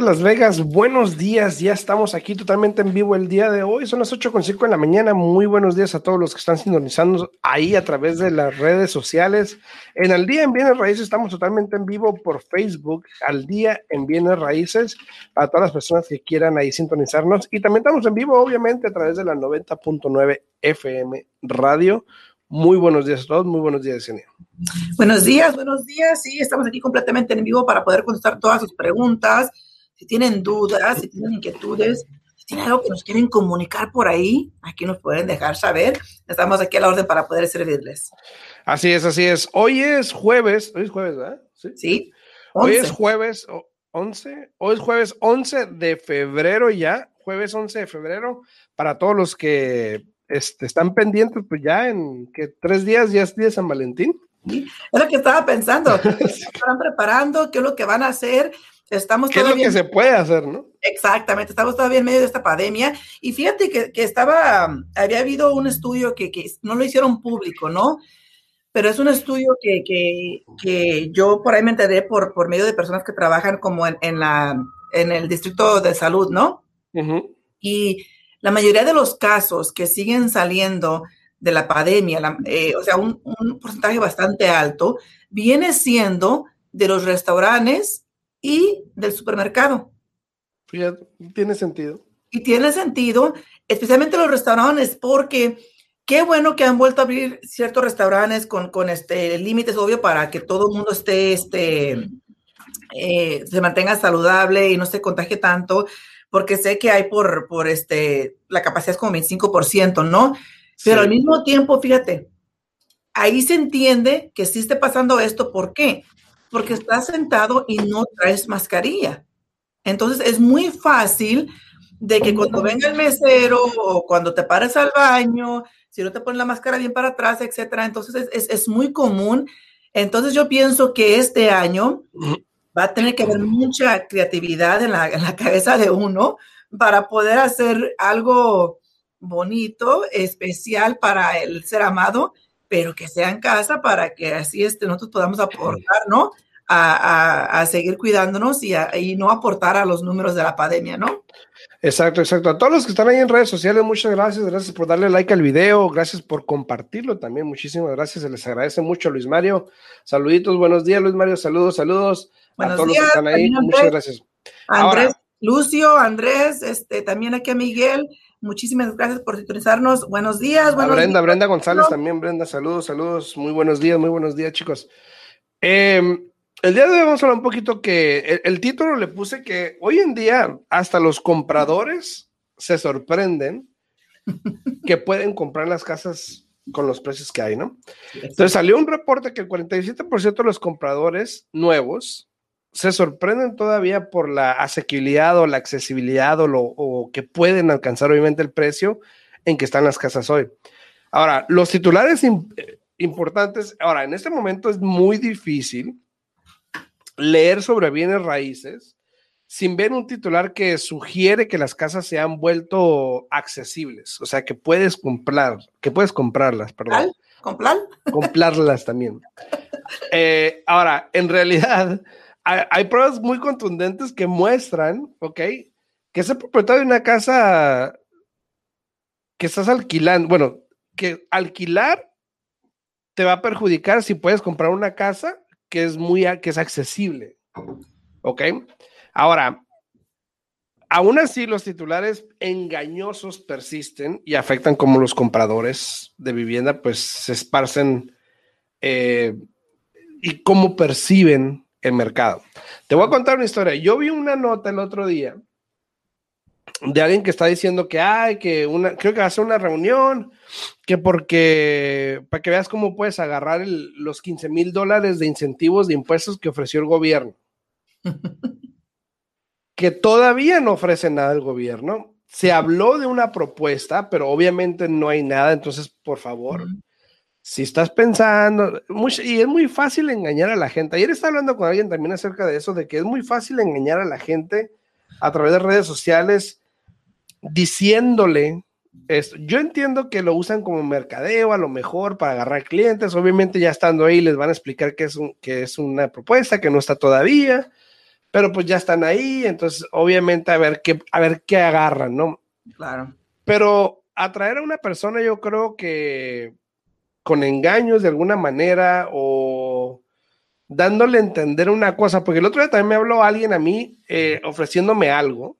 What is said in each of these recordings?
Las Vegas. Buenos días. Ya estamos aquí totalmente en vivo el día de hoy. Son las 8.5 de la mañana. Muy buenos días a todos los que están sintonizando ahí a través de las redes sociales. En Al Día en Bienes Raíces estamos totalmente en vivo por Facebook. Al Día en Bienes Raíces para todas las personas que quieran ahí sintonizarnos. Y también estamos en vivo, obviamente, a través de la 90.9 FM Radio. Muy buenos días a todos, muy buenos días, Yesenia. Buenos días, buenos días. Sí, estamos aquí completamente en vivo para poder contestar todas sus preguntas. Si tienen dudas, si tienen inquietudes, si tienen algo que nos quieren comunicar por ahí, aquí nos pueden dejar saber. Estamos aquí a la orden para poder servirles. Así es, así es. Hoy es jueves, hoy es jueves, ¿verdad? Sí. sí hoy es jueves 11, hoy es jueves 11 de febrero ya, jueves 11 de febrero, para todos los que este, están pendientes, pues ya en que tres días ya es día de San Valentín. Es lo que estaba pensando. están preparando? ¿Qué es lo que van a hacer? Estamos ¿Qué es lo que se puede hacer, no? Exactamente, estamos todavía en medio de esta pandemia. Y fíjate que, que estaba, había habido un estudio que, que, no lo hicieron público, ¿no? Pero es un estudio que, que, que yo por ahí me enteré por, por medio de personas que trabajan como en, en la, en el distrito de salud, ¿no? Y la mayoría de los casos que siguen saliendo de la pandemia, eh, o sea, un, porcentaje bastante alto, viene siendo de los restaurantes y del supermercado. tiene sentido. Y tiene sentido, especialmente los restaurantes, porque qué bueno que han vuelto a abrir ciertos restaurantes con, con este límites, obvio, para que todo el mundo esté, este, eh, se mantenga saludable y no se contagie tanto porque sé que hay por, por este, la capacidad es como 25%, ¿no? Pero al mismo tiempo, fíjate, ahí se entiende que sí esté pasando esto, ¿por qué? Porque estás sentado y no traes mascarilla. Entonces es muy fácil de que cuando venga el mesero o cuando te pares al baño, si no te pones la máscara bien para atrás, etcétera, entonces es, es muy común. Entonces yo pienso que este año va a tener que haber mucha creatividad en la, cabeza de uno para poder hacer algo bonito, especial para el ser amado, pero que sea en casa para que así este, nosotros podamos aportar, ¿no? A, seguir cuidándonos y, y, no aportar a los números de la pandemia, ¿no? Exacto, exacto. A todos los que están ahí en redes sociales, muchas gracias. Gracias por darle like al video. Gracias por compartirlo también. Muchísimas gracias. Se les agradece mucho, Luis Mario. Saluditos, buenos días, Luis Mario. Saludos, saludos. Buenos a todos días, los que están ahí. Muchas gracias. Andrés, Lucio, Andrés, este, también aquí a Miguel. Muchísimas gracias por sintonizarnos. Buenos días. Buenos Brenda, Brenda González también. Brenda, saludos, saludos. Muy buenos días, muy buenos días, chicos. Eh, el día de hoy vamos a hablar un poquito que el, título le puse que hoy en día hasta los compradores se sorprenden que pueden comprar las casas con los precios que hay, ¿no? Entonces salió un reporte que el 47% de los compradores nuevos se sorprenden todavía por la asequibilidad o la accesibilidad o, lo, o que pueden alcanzar obviamente el precio en que están las casas hoy. Ahora, los titulares importantes, ahora, en este momento es muy difícil leer sobre bienes raíces sin ver un titular que sugiere que las casas se han vuelto accesibles, o sea, que puedes comprar, que puedes comprarlas, perdón. ¿Comprar? Comprarlas también. Eh, ahora, en realidad, hay, pruebas muy contundentes que muestran, ¿ok? Que ese propietario de una casa que estás alquilando, bueno, que alquilar te va a perjudicar si puedes comprar una casa que es muy, que es accesible. ¿Ok? Ahora, aún así los titulares engañosos persisten y afectan como los compradores de vivienda pues se esparcen eh, y cómo perciben el mercado. Te voy a contar una historia. Yo vi una nota el otro día de alguien que está diciendo que hay que una, creo que va a ser una reunión, que porque, para que veas cómo puedes agarrar los 15 mil dólares de incentivos de impuestos que ofreció el gobierno. que todavía no ofrece nada al gobierno. Se habló de una propuesta, pero obviamente no hay nada, entonces, por favor, si estás pensando, y es muy fácil engañar a la gente. Ayer estaba hablando con alguien también acerca de eso, de que es muy fácil engañar a la gente a través de redes sociales diciéndole esto. Yo entiendo que lo usan como mercadeo a lo mejor para agarrar clientes. Obviamente ya estando ahí les van a explicar que es, un, que es una propuesta que no está todavía, pero pues ya están ahí. Entonces, obviamente a ver qué, a ver qué agarran, ¿no? Claro. Pero atraer a una persona yo creo que con engaños de alguna manera o dándole a entender una cosa, porque el otro día también me habló alguien a mí eh, ofreciéndome algo.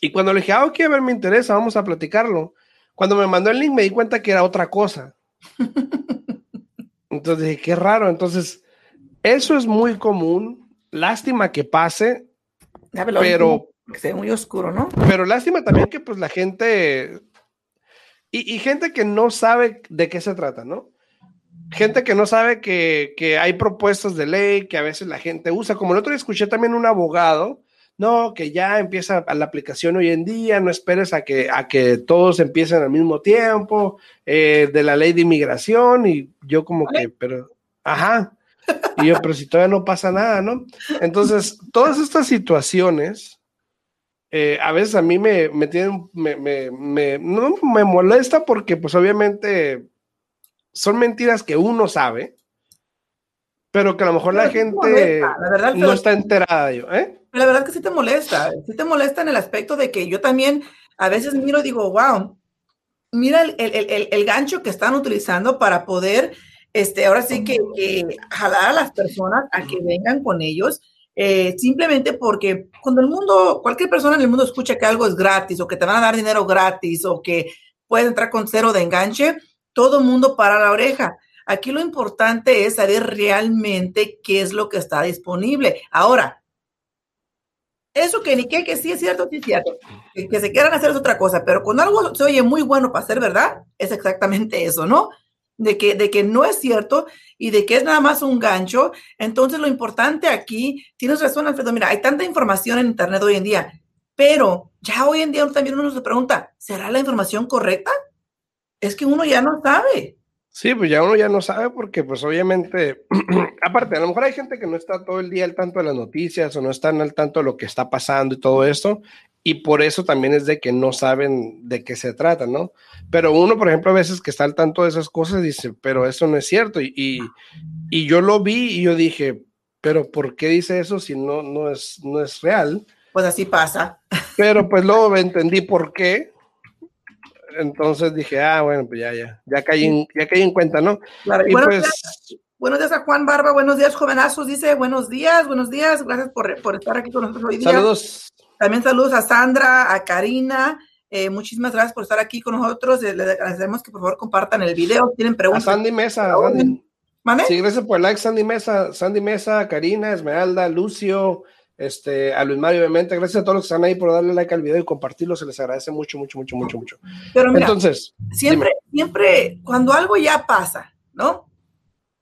Y cuando le dije, ah, ok, a ver, me interesa, vamos a platicarlo. Cuando me mandó el link me di cuenta que era otra cosa. Entonces dije, qué raro. Entonces, eso es muy común. Lástima que pase, pero... Que muy oscuro, ¿no? Pero lástima también que pues la gente y, gente que no sabe de qué se trata, ¿no? Gente que no sabe que, que, hay propuestas de ley que a veces la gente usa. Como el otro día escuché también un abogado, no, que ya empieza la aplicación hoy en día, no esperes a que, a que todos empiecen al mismo tiempo, eh, de la ley de inmigración, y yo como que, pero, ajá, y yo, pero si todavía no pasa nada, ¿no? Entonces, todas estas situaciones eh, a veces a mí me, me tienen, me, me, no me molesta porque pues obviamente son mentiras que uno sabe, pero que a lo mejor la gente no está enterada. Yo, ¿eh? La verdad que sí te molesta, sí te molesta en el aspecto de que yo también a veces miro y digo, wow, mira el, el, el, gancho que están utilizando para poder, este, ahora sí que, que jalar a las personas a que vengan con ellos eh, simplemente porque cuando el mundo, cualquier persona en el mundo escucha que algo es gratis o que te van a dar dinero gratis o que puedes entrar con cero de enganche, todo el mundo para la oreja. Aquí lo importante es saber realmente qué es lo que está disponible. Ahora, eso que ni que, que sí es cierto, sí es cierto. Que, que se quieran hacer es otra cosa, pero cuando algo se oye muy bueno para ser verdad, es exactamente eso, ¿no? De que, de que no es cierto y de que es nada más un gancho. Entonces, lo importante aquí, tienes razón, Alfredo, mira, hay tanta información en Internet hoy en día, pero ya hoy en día también uno se pregunta, ¿será la información correcta? Es que uno ya no sabe. Sí, pues ya uno ya no sabe porque pues obviamente, aparte, a lo mejor hay gente que no está todo el día al tanto de las noticias o no están al tanto de lo que está pasando y todo esto, y por eso también es de que no saben de qué se trata, ¿no? Pero uno, por ejemplo, a veces que está al tanto de esas cosas dice, pero eso no es cierto. Y, y, yo lo vi y yo dije, pero ¿por qué dice eso si no, no, es, no es real? Pues así pasa. Pero pues luego entendí por qué. Entonces dije, ah, bueno, pues ya, ya, ya caí en, ya caí en cuenta, ¿no? y buenos, pues, días, buenos días a Juan Barba, buenos días, jovenazos, dice, buenos días, buenos días, gracias por, por estar aquí con nosotros hoy día. Saludos. También saludos a Sandra, a Karina. Eh, muchísimas gracias por estar aquí con nosotros. Les agradecemos que por favor compartan el video. ¿Tienen preguntas? A Sandy Mesa. Sandy. Sí, gracias por el like, Sandy Mesa, Sandy Mesa, Karina, Esmeralda, Lucio, este, a Luis Mario, obviamente. Gracias a todos los que están ahí por darle like al video y compartirlo. Se les agradece mucho, mucho, mucho, mucho, mucho. Pero mira, entonces, siempre, siempre, cuando algo ya pasa, ¿no?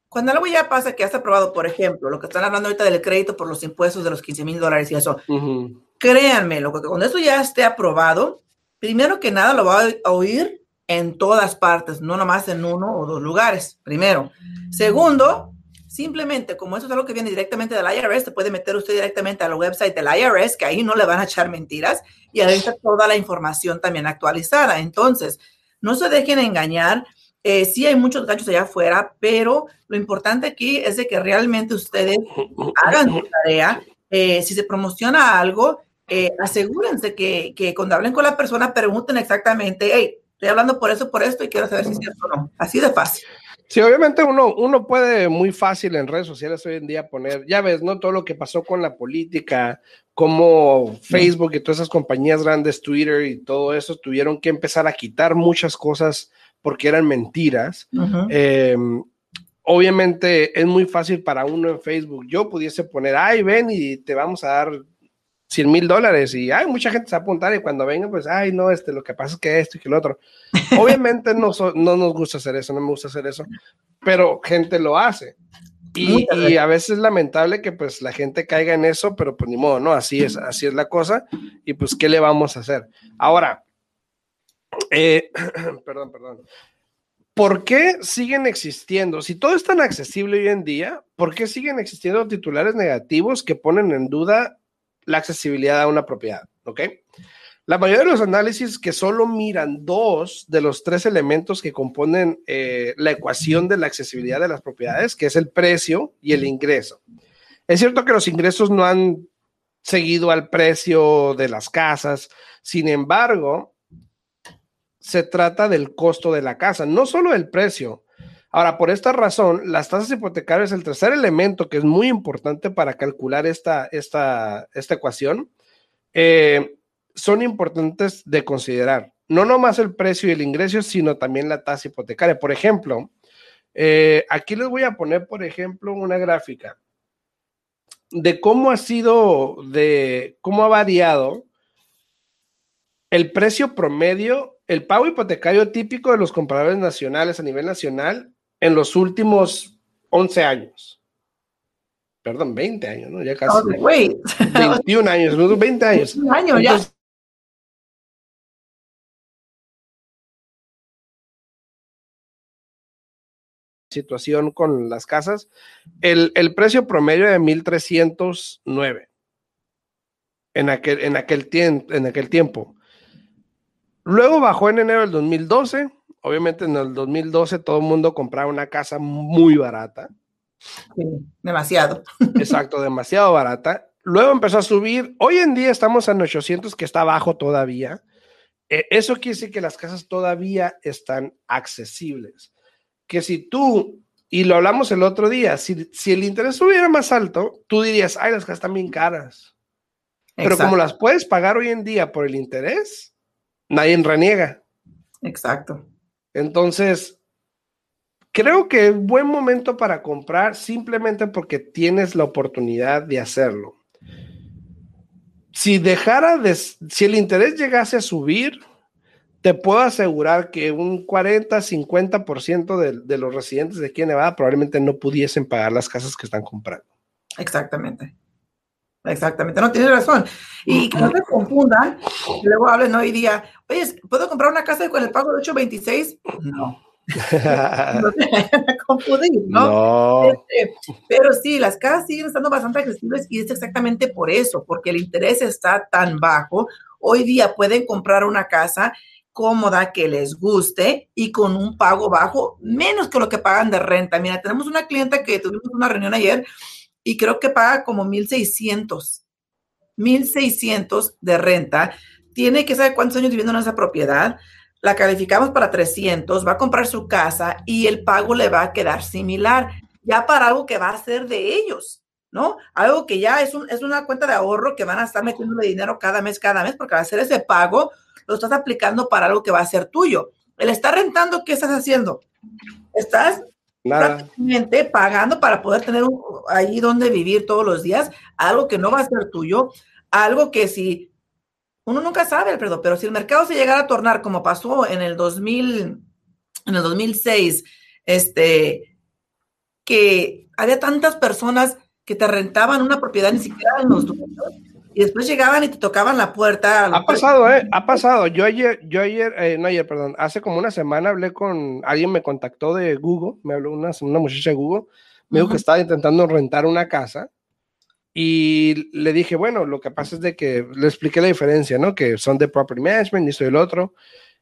Cuando algo ya pasa que has aprobado, por ejemplo, lo que están hablando ahorita del crédito por los impuestos de los 15 mil dólares y eso, créanme, lo que cuando eso ya esté aprobado, primero que nada lo va a oír en todas partes, no nomás en uno o dos lugares, primero. Segundo, simplemente como eso es algo que viene directamente del IRS, te puede meter usted directamente al website del IRS, que ahí no le van a echar mentiras, y ahí está toda la información también actualizada. Entonces, no se dejen engañar. Eh, sí hay muchos ganchos allá afuera, pero lo importante aquí es de que realmente ustedes hagan su tarea. Eh, si se promociona algo, eh, asegúrense que, que, cuando hablen con la persona pregunten exactamente, hey, estoy hablando por eso, por esto y quiero saber si es cierto o no. Así de fácil. Sí, obviamente uno, uno puede muy fácil en redes sociales hoy en día poner, ya ves, ¿no? Todo lo que pasó con la política, como Facebook y todas esas compañías grandes, Twitter y todo eso, tuvieron que empezar a quitar muchas cosas porque eran mentiras. Em, obviamente es muy fácil para uno en Facebook. Yo pudiese poner, ay, ven y te vamos a dar 100 mil dólares y hay mucha gente se va a apuntar y cuando venga, pues, ay, no, este, lo que pasa es que esto y que lo otro. Obviamente no, no nos gusta hacer eso, no me gusta hacer eso, pero gente lo hace. Y, y, a veces es lamentable que pues la gente caiga en eso, pero pues ni modo, ¿no? Así es, así es la cosa. Y pues, ¿qué le vamos a hacer? Ahora, eh, perdón, perdón. ¿Por qué siguen existiendo? Si todo es tan accesible hoy en día, ¿por qué siguen existiendo titulares negativos que ponen en duda la accesibilidad a una propiedad? ¿Ok? La mayoría de los análisis que solo miran dos de los tres elementos que componen eh, la ecuación de la accesibilidad de las propiedades, que es el precio y el ingreso. Es cierto que los ingresos no han seguido al precio de las casas, sin embargo, se trata del costo de la casa, no solo del precio. Ahora, por esta razón, las tasas hipotecarias el tercer elemento que es muy importante para calcular esta, esta, esta ecuación. Eh, son importantes de considerar. No nomás el precio y el ingreso, sino también la tasa hipotecaria. Por ejemplo, eh, aquí les voy a poner, por ejemplo, una gráfica de cómo ha sido, de cómo ha variado el precio promedio, el pago hipotecario típico de los compradores nacionales a nivel nacional en los últimos 11 años. Perdón, 20 años, ¿no? Ya casi. 21 años, 20 años. 21 años ya. situación con las casas, el, precio promedio de 1.309 en aquel, en, aquel en aquel tiempo. Luego bajó en enero del 2012. Obviamente en el 2012 todo el mundo compraba una casa muy barata. demasiado. Exacto, demasiado barata. Luego empezó a subir. Hoy en día estamos en 800, que está bajo todavía. E, eso quiere decir que las casas todavía están accesibles que si tú, y lo hablamos el otro día, si, el interés estuviera más alto, tú dirías, ay, las casas están bien caras. Pero como las puedes pagar hoy en día por el interés, nadie reniega. Exacto. Entonces, creo que es buen momento para comprar simplemente porque tienes la oportunidad de hacerlo. Si dejara de, si el interés llegase a subir, te puedo asegurar que un 40, 50% de, de los residentes de aquí en Nevada probablemente no pudiesen pagar las casas que están comprando. Exactamente. Exactamente, no, tienes razón. Y que no te confundan, luego hablen hoy día, oye, ¿puedo comprar una casa con el pago de 826? No. no confundir, ¿no? no. Este, pero sí, las casas siguen estando bastante accesibles y es exactamente por eso, porque el interés está tan bajo. Hoy día pueden comprar una casa cómoda, que les guste y con un pago bajo, menos que lo que pagan de renta. Mira, tenemos una clienta que tuvimos una reunión ayer y creo que paga como 1.600, 1.600 de renta. Tiene que saber cuántos años viviendo en esa propiedad. La calificamos para 300, va a comprar su casa y el pago le va a quedar similar, ya para algo que va a ser de ellos. ¿no? Algo que ya es, un, es una cuenta de ahorro que van a estar metiéndole dinero cada mes, cada mes, porque va a hacer ese pago lo estás aplicando para algo que va a ser tuyo. El estar rentando, ¿qué estás haciendo? Estás prácticamente pagando para poder tener ahí donde vivir todos los días, algo que no va a ser tuyo, algo que si uno nunca sabe, perdón, pero si el mercado se llegara a tornar como pasó en el 2000, en el 2006, este, que había tantas personas que te rentaban una propiedad, ni siquiera en los dueños, y después llegaban y te tocaban la puerta. Ha pasado, ¿eh? Ha pasado. Yo ayer, yo ayer, eh, no ayer, perdón, hace como una semana hablé con, alguien me contactó de Google, me habló una, una muchacha de Google, me dijo que estaba intentando rentar una casa y le dije, bueno, lo que pasa es de que le expliqué la diferencia, ¿no? Que son de property management y esto y el otro,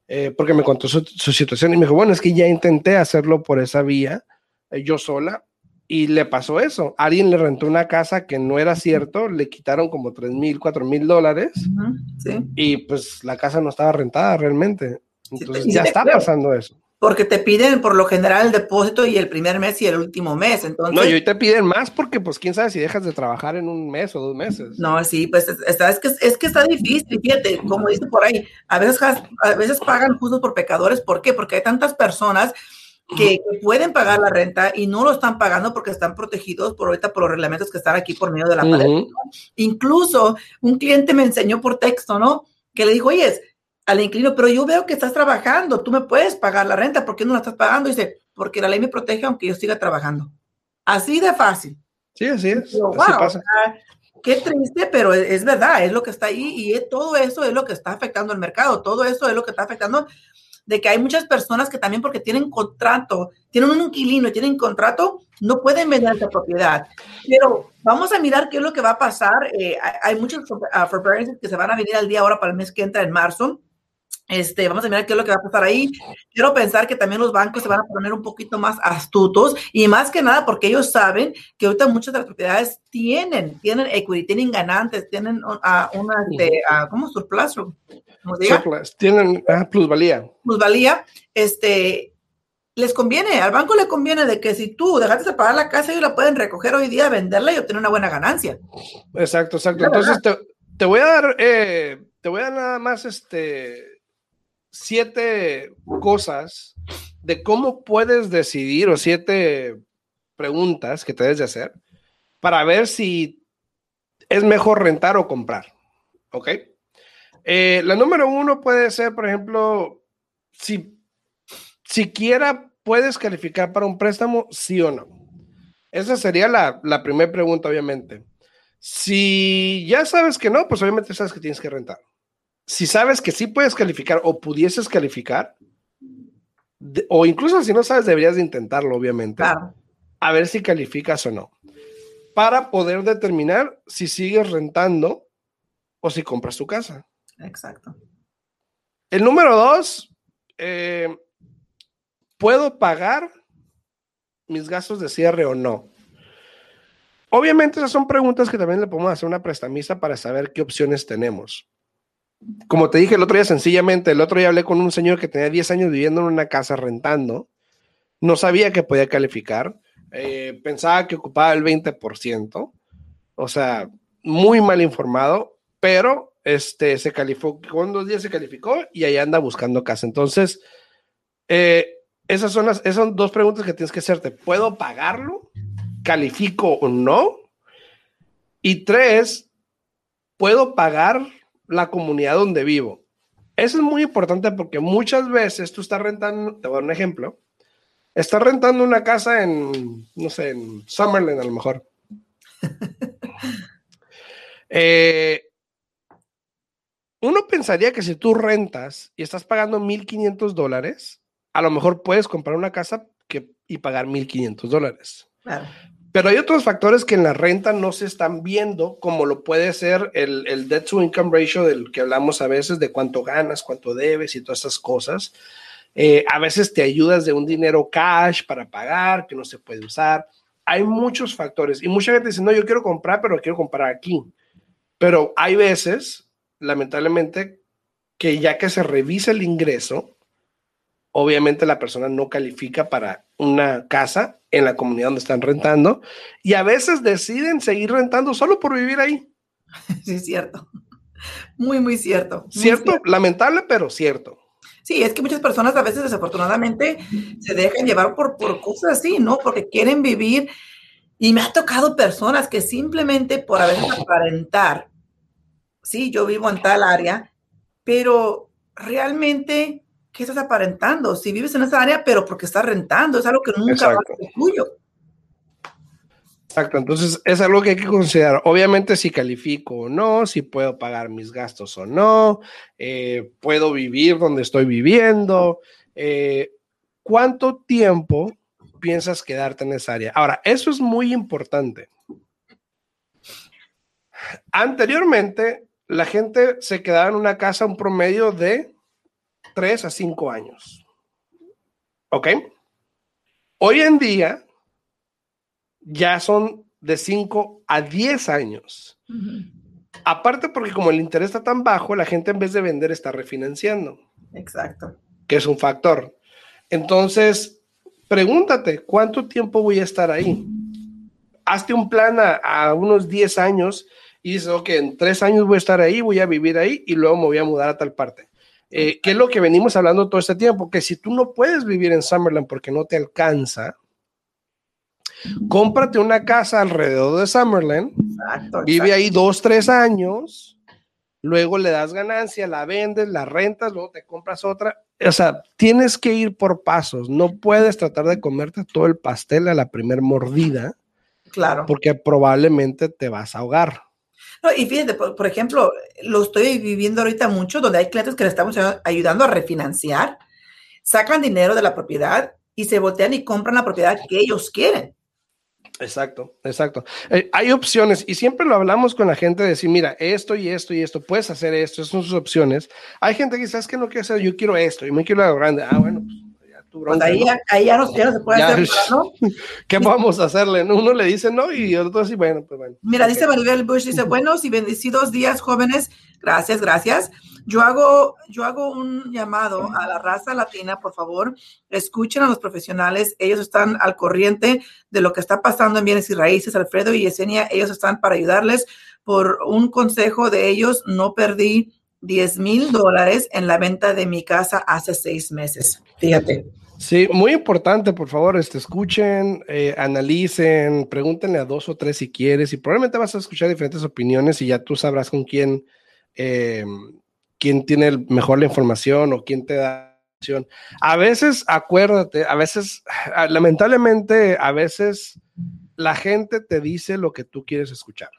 eh, porque me contó su, su, situación y me dijo, bueno, es que ya intenté hacerlo por esa vía, eh, yo sola, y le pasó eso. Alguien le rentó una casa que no era cierto, le quitaron como 3 mil, 4 mil dólares. Y pues la casa no estaba rentada realmente. Entonces ya está pasando eso. Porque te piden por lo general el depósito y el primer mes y el último mes. Entonces, no, y hoy te piden más porque pues quién sabe si dejas de trabajar en un mes o dos meses. No, sí, pues está, es, que, es que está difícil, fíjate, como dice por ahí, a veces, a veces pagan justos por pecadores. ¿Por qué? Porque hay tantas personas que, pueden pagar la renta y no lo están pagando porque están protegidos por ahorita por los reglamentos que están aquí por medio de la uh Incluso un cliente me enseñó por texto, ¿no? Que le dijo, oye, al inquilino, pero yo veo que estás trabajando, tú me puedes pagar la renta, ¿por qué no la estás pagando? Y dice, porque la ley me protege aunque yo siga trabajando. Así de fácil. Sí, así es. Pero, así wow, pasa. o sea, qué triste, pero es, es verdad, es lo que está ahí y es- todo eso es lo que está afectando el mercado, todo eso es lo que está afectando de que hay muchas personas que también porque tienen contrato, tienen un inquilino y tienen contrato, no pueden vender esa propiedad. Pero vamos a mirar qué es lo que va a pasar. Eh, hay, muchos uh, que se van a venir al día ahora para el mes que entra en marzo. Este, vamos a mirar qué es lo que va a pasar ahí. Quiero pensar que también los bancos se van a poner un poquito más astutos y más que nada porque ellos saben que ahorita muchas de las propiedades tienen, tienen equity, tienen ganantes, tienen uh, una, este, uh, ¿cómo surplus? ¿Cómo se diga? Surplus. Tienen ah, plusvalía. plusvalía, este, les conviene, al banco le conviene de que si tú dejaste de pagar la casa, ellos la pueden recoger hoy día, venderla y obtener una buena ganancia. Exacto, exacto. Entonces te, te voy a dar, eh, te voy a dar nada más este siete cosas de cómo puedes decidir o siete preguntas que te debes de hacer para ver si es mejor rentar o comprar. ¿Ok? Eh, la número uno puede ser, por ejemplo, si siquiera puedes calificar para un préstamo, sí o no. Esa sería la, la primera pregunta, obviamente. Si ya sabes que no, pues obviamente sabes que tienes que rentar. Si sabes que sí puedes calificar o pudieses calificar, de, o incluso si no sabes, deberías de intentarlo, obviamente, Claro. a ver si calificas o no, para poder determinar si sigues rentando o si compras tu casa. Exacto. El número dos, eh, ¿puedo pagar mis gastos de cierre o no? Obviamente esas son preguntas que también le podemos hacer a una prestamista para saber qué opciones tenemos. Como te dije el otro día, sencillamente, el otro día hablé con un señor que tenía 10 años viviendo en una casa rentando, no sabía que podía calificar, eh, pensaba que ocupaba el 20%, o sea, muy mal informado, pero este, se calificó, con dos días se calificó y ahí anda buscando casa. Entonces, eh, esas, son las, esas son dos preguntas que tienes que hacerte. ¿Puedo pagarlo? ¿Califico o no? Y tres, ¿puedo pagar la comunidad donde vivo? Eso es muy importante porque muchas veces tú estás rentando, te voy a dar un ejemplo, estás rentando una casa en, no sé, en Summerlin a lo mejor. eh, uno pensaría que si tú rentas y estás pagando 1.500 dólares, a lo mejor puedes comprar una casa que, y pagar 1.500 dólares. Claro. Pero hay otros factores que en la renta no se están viendo, como lo puede ser el, el debt to income ratio del que hablamos a veces, de cuánto ganas, cuánto debes y todas esas cosas. Eh, a veces te ayudas de un dinero cash para pagar que no se puede usar. Hay muchos factores y mucha gente dice, no, yo quiero comprar, pero quiero comprar aquí. Pero hay veces, lamentablemente, que ya que se revisa el ingreso, obviamente la persona no califica para una casa en la comunidad donde están rentando y a veces deciden seguir rentando solo por vivir ahí. Sí, es cierto. Muy, muy cierto. Muy ¿Cierto? cierto. Lamentable, pero cierto. Sí, es que muchas personas a veces desafortunadamente se dejan llevar por, por cosas así, ¿no? Porque quieren vivir. Y me ha tocado personas que simplemente por a veces aparentar, sí, yo vivo en tal área, pero realmente, ¿qué estás aparentando? Si vives en esa área, pero porque estás rentando, es algo que nunca va a ser tuyo. Exacto, entonces es algo que hay que considerar. Obviamente si califico o no, si puedo pagar mis gastos o no, eh, puedo vivir donde estoy viviendo, eh, cuánto tiempo piensas quedarte en esa área. Ahora, eso es muy importante. Anteriormente, la gente se quedaba en una casa un promedio de 3 a 5 años. ¿Ok? Hoy en día, ya son de 5 a 10 años. Aparte porque como el interés está tan bajo, la gente en vez de vender está refinanciando, Exacto. que es un factor. Entonces, pregúntate, ¿cuánto tiempo voy a estar ahí? Hazte un plan a, a unos 10 años y dices, ok, en 3 años voy a estar ahí, voy a vivir ahí y luego me voy a mudar a tal parte. Eh, ¿Qué es lo que venimos hablando todo este tiempo? Que si tú no puedes vivir en Summerland porque no te alcanza, cómprate una casa alrededor de Summerland, Exacto. vive exacto. ahí dos, tres años luego le das ganancia, la vendes, la rentas, luego te compras otra. O sea, tienes que ir por pasos. No puedes tratar de comerte todo el pastel a la primer mordida. Claro. Porque probablemente te vas a ahogar. No, y fíjate, por, ejemplo, lo estoy viviendo ahorita mucho, donde hay clientes que le estamos ayudando a refinanciar, sacan dinero de la propiedad y se voltean y compran la propiedad que ellos quieren. Exacto, exacto. Eh, hay opciones y siempre lo hablamos con la gente de decir, mira, esto y esto y esto, puedes hacer esto, esas son sus opciones. Hay gente que es que no quiero hacer, yo quiero esto y me quiero algo grande. Ah, bueno, pues ya tu pues ahí, ya, ahí ya, no, se puede hacer, ¿no? ¿Qué vamos a hacerle? Uno le dice no y otro dice, bueno, pues bueno. Mira, dice Maribel Bush, dice, buenos y bendecidos días, jóvenes. Gracias, gracias. Yo hago, yo hago un llamado a la raza latina, por favor, escuchen a los profesionales, ellos están al corriente de lo que está pasando en bienes y raíces, Alfredo y Yesenia, ellos están para ayudarles. Por un consejo de ellos, no perdí 10 mil dólares en la venta de mi casa hace seis meses. Fíjate. Sí, muy importante, por favor, este, escuchen, eh, analicen, pregúntenle a dos o tres si quieres y probablemente vas a escuchar diferentes opiniones y ya tú sabrás con quién eh, quién tiene mejor la información o quién te da a veces, acuérdate, a veces, ah, lamentablemente, a veces la gente te dice lo que tú quieres escuchar.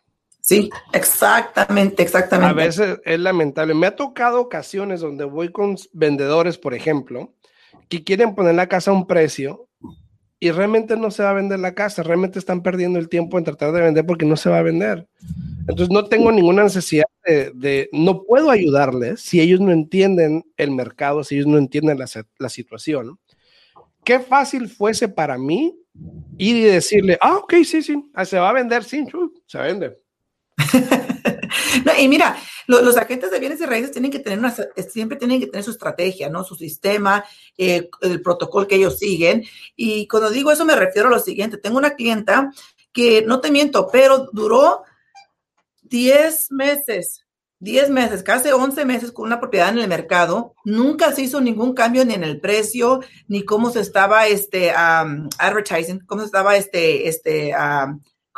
Sí, exactamente, exactamente. A veces es lamentable. Me ha tocado ocasiones donde voy con vendedores, por ejemplo, que quieren poner la casa a un precio y realmente no se va a vender la casa, realmente están perdiendo el tiempo en tratar de vender porque no se va a vender. Entonces no tengo ninguna necesidad de, no puedo ayudarles si ellos no entienden el mercado, si ellos no entienden la, situación. Qué fácil fuese para mí ir y decirle, ah, ok, sí, sí, se va a vender, sí, se vende. no, y mira, los agentes de bienes y raíces tienen que tener una, siempre tienen que tener su estrategia, ¿no? Su sistema, eh, el protocolo que ellos siguen. Y cuando digo eso me refiero a lo siguiente. Tengo una clienta que, no te miento, pero duró 10 meses, 10 meses, casi 11 meses con una propiedad en el mercado, nunca se hizo ningún cambio ni en el precio, ni cómo se estaba este, advertising, cómo se estaba este, este,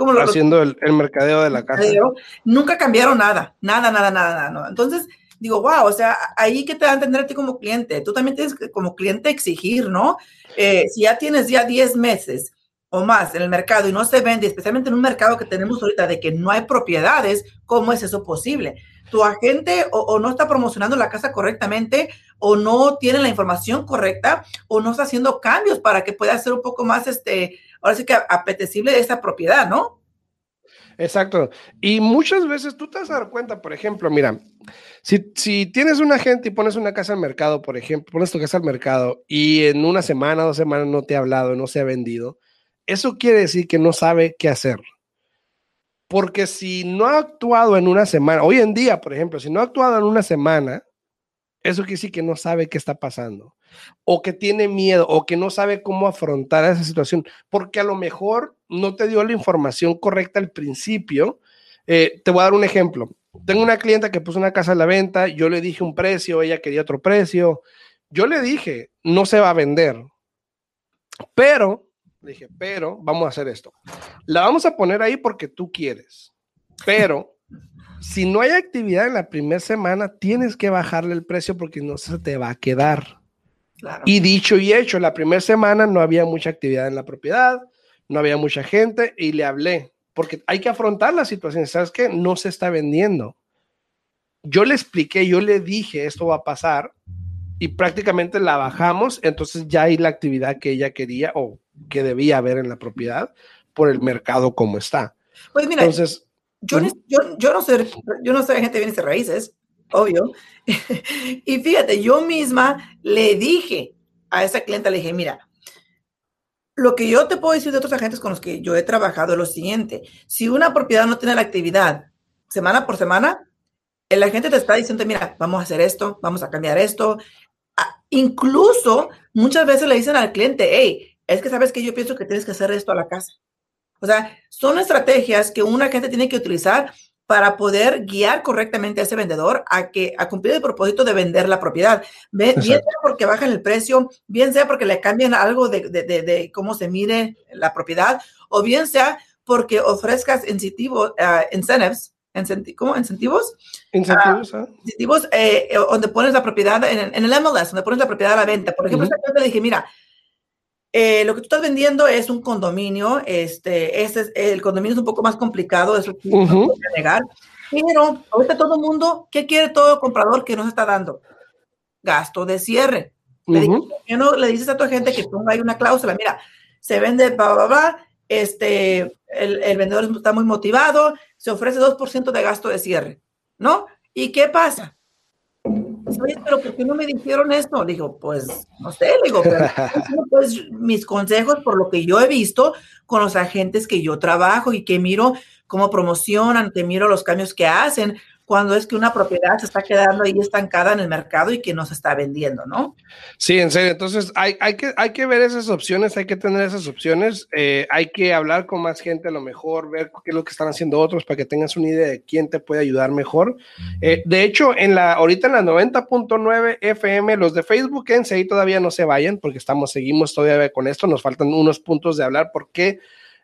¿cómo lo, haciendo el, mercadeo de la casa. Nunca cambiaron nada, nada, nada, nada, nada. Entonces, digo, wow, o sea, ahí que te va a entender a ti como cliente. Tú también tienes que como cliente exigir, ¿no? Eh, si ya tienes ya 10 meses o más en el mercado y no se vende, especialmente en un mercado que tenemos ahorita de que no hay propiedades, ¿cómo es eso posible? Tu agente o, no está promocionando la casa correctamente o no tiene la información correcta o no está haciendo cambios para que pueda ser un poco más, este, ahora sí que apetecible esa propiedad, ¿no? Exacto. Y muchas veces tú te vas a dar cuenta, por ejemplo, mira, si, si, tienes un agente y pones una casa al mercado, por ejemplo, pones tu casa al mercado y en una semana, dos semanas no te ha hablado, no se ha vendido, eso quiere decir que no sabe qué hacer. Porque si no ha actuado en una semana, hoy en día, por ejemplo, si no ha actuado en una semana, eso quiere decir que no sabe qué está pasando, o que tiene miedo, o que no sabe cómo afrontar esa situación, porque a lo mejor no te dio la información correcta al principio. Eh, te voy a dar un ejemplo. Tengo una clienta que puso una casa a la venta, yo le dije un precio, ella quería otro precio. Yo le dije, no se va a vender, pero dije, pero vamos a hacer esto. La vamos a poner ahí porque tú quieres. Pero si no hay actividad en la primera semana, tienes que bajarle el precio porque no se te va a quedar. Y dicho y hecho, la primera semana no había mucha actividad en la propiedad, no había mucha gente y le hablé porque hay que afrontar la situación. ¿Sabes qué? No se está vendiendo. Yo le expliqué, yo le dije, esto va a pasar y prácticamente la bajamos, entonces ya hay la actividad que ella quería o que debía haber en la propiedad por el mercado como está. Pues mira, entonces, yo, yo, yo, no sé, yo no soy gente de bienes y raíces, obvio. y fíjate, yo misma le dije a esa clienta, le dije, mira, lo que yo te puedo decir de otros agentes con los que yo he trabajado es lo siguiente, si una propiedad no tiene la actividad semana por semana, el agente te está diciendo, mira, vamos a hacer esto, vamos a cambiar esto, incluso muchas veces le dicen al cliente, hey, es que sabes que yo pienso que tienes que hacer esto a la casa. O sea, son estrategias que una gente tiene que utilizar para poder guiar correctamente a ese vendedor a que a cumplir el propósito de vender la propiedad. Bien, sea porque bajan el precio, bien sea porque le cambian algo de, de, de, cómo se mide la propiedad, o bien sea porque ofrezcas incentivos, uh, incentives ¿cómo? ¿Incentivos? Incentivos, ah, Incentivos, eh, eh, donde pones la propiedad, en, el MLS, donde pones la propiedad a la venta. Por ejemplo, uh le dije, mira, eh, lo que tú estás vendiendo es un condominio, este, este el condominio es un poco más complicado, eso no puedo negar, pero ahorita todo el mundo, ¿qué quiere todo comprador que nos está dando? Gasto de cierre. Le no le dices a tu gente que ponga ahí una cláusula? Mira, se vende, bla, bla, bla, este, el, el vendedor está muy motivado, se ofrece 2% de gasto de cierre, ¿no? ¿Y qué pasa? Oye, pero ¿por qué no me dijeron esto? Digo, pues, no sé, digo, pues mis consejos por lo que yo he visto con los agentes que yo trabajo y que miro cómo promocionan, que miro los cambios que hacen, cuando es que una propiedad se está quedando ahí estancada en el mercado y que no se está vendiendo, ¿no? Sí, en serio. Entonces hay, hay, que, hay que ver esas opciones, hay que tener esas opciones, eh, hay que hablar con más gente a lo mejor, ver qué es lo que están haciendo otros para que tengas una idea de quién te puede ayudar mejor. Eh, de hecho, en la, ahorita en la 90.9 FM, los de Facebook, en ahí todavía no se vayan porque estamos, seguimos todavía con esto, nos faltan unos puntos de hablar porque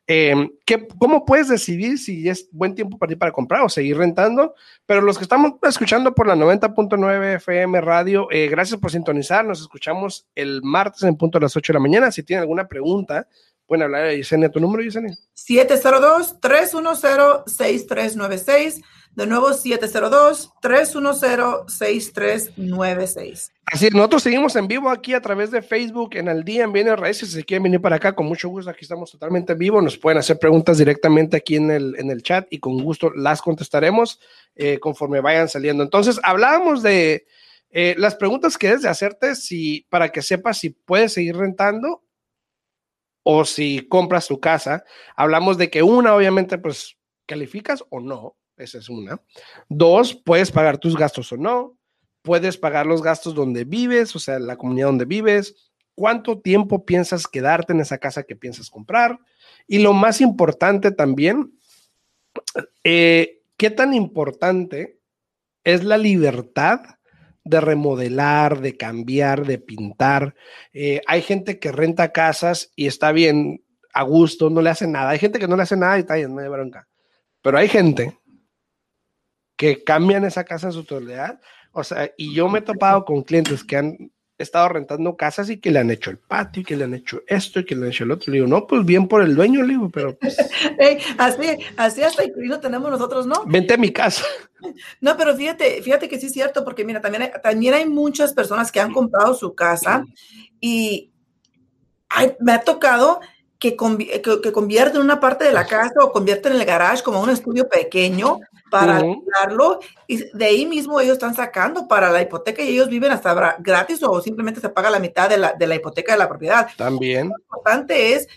eh, ¿Cómo puedes decidir si es buen tiempo para ir para comprar o seguir rentando? Pero los que estamos escuchando por la 90.9 FM radio, eh, gracias por sintonizar. Nos escuchamos el martes en punto a las 8 de la mañana. Si tienen alguna pregunta, pueden hablar a Yesenia. ¿Tu número, Yesenia? 702-310-6396. De nuevo, 702-310-6396. Así, nosotros seguimos en vivo aquí a través de Facebook en el día en Bienes Raíces. Si quieren venir para acá, con mucho gusto, aquí estamos totalmente en vivo. Nos pueden hacer preguntas directamente aquí en el, en el chat y con gusto las contestaremos eh, conforme vayan saliendo. Entonces, hablábamos de eh, las preguntas que debes de hacerte si, para que sepas si puedes seguir rentando o si compras tu casa. Hablamos de que una, obviamente, pues calificas o no esa es una. Dos, puedes pagar tus gastos o no. Puedes pagar los gastos donde vives, o sea, la comunidad donde vives. ¿Cuánto tiempo piensas quedarte en esa casa que piensas comprar? Y lo más importante también, eh, ¿qué tan importante es la libertad de remodelar, de cambiar, de pintar? Eh, hay gente que renta casas y está bien, a gusto, no le hace nada. Hay gente que no le hace nada y está bien, no hay bronca. Pero hay gente que cambian esa casa en su totalidad. O sea, y yo me he topado con clientes que han estado rentando casas y que le han hecho el patio, y que le han hecho esto y que le han hecho el otro. Le digo, no, pues bien por el dueño, le digo, pero pues... así, así hasta incluido tenemos nosotros, ¿no? Vente a mi casa. No, pero fíjate, fíjate que sí es cierto, porque mira, también hay, también hay muchas personas que han comprado su casa y me ha tocado que, que, convierten una parte de la casa o convierten el garage como un estudio pequeño para uh y de ahí mismo ellos están sacando para la hipoteca y ellos viven hasta gratis o simplemente se paga la mitad de la, de la hipoteca de la propiedad. También. Lo importante es,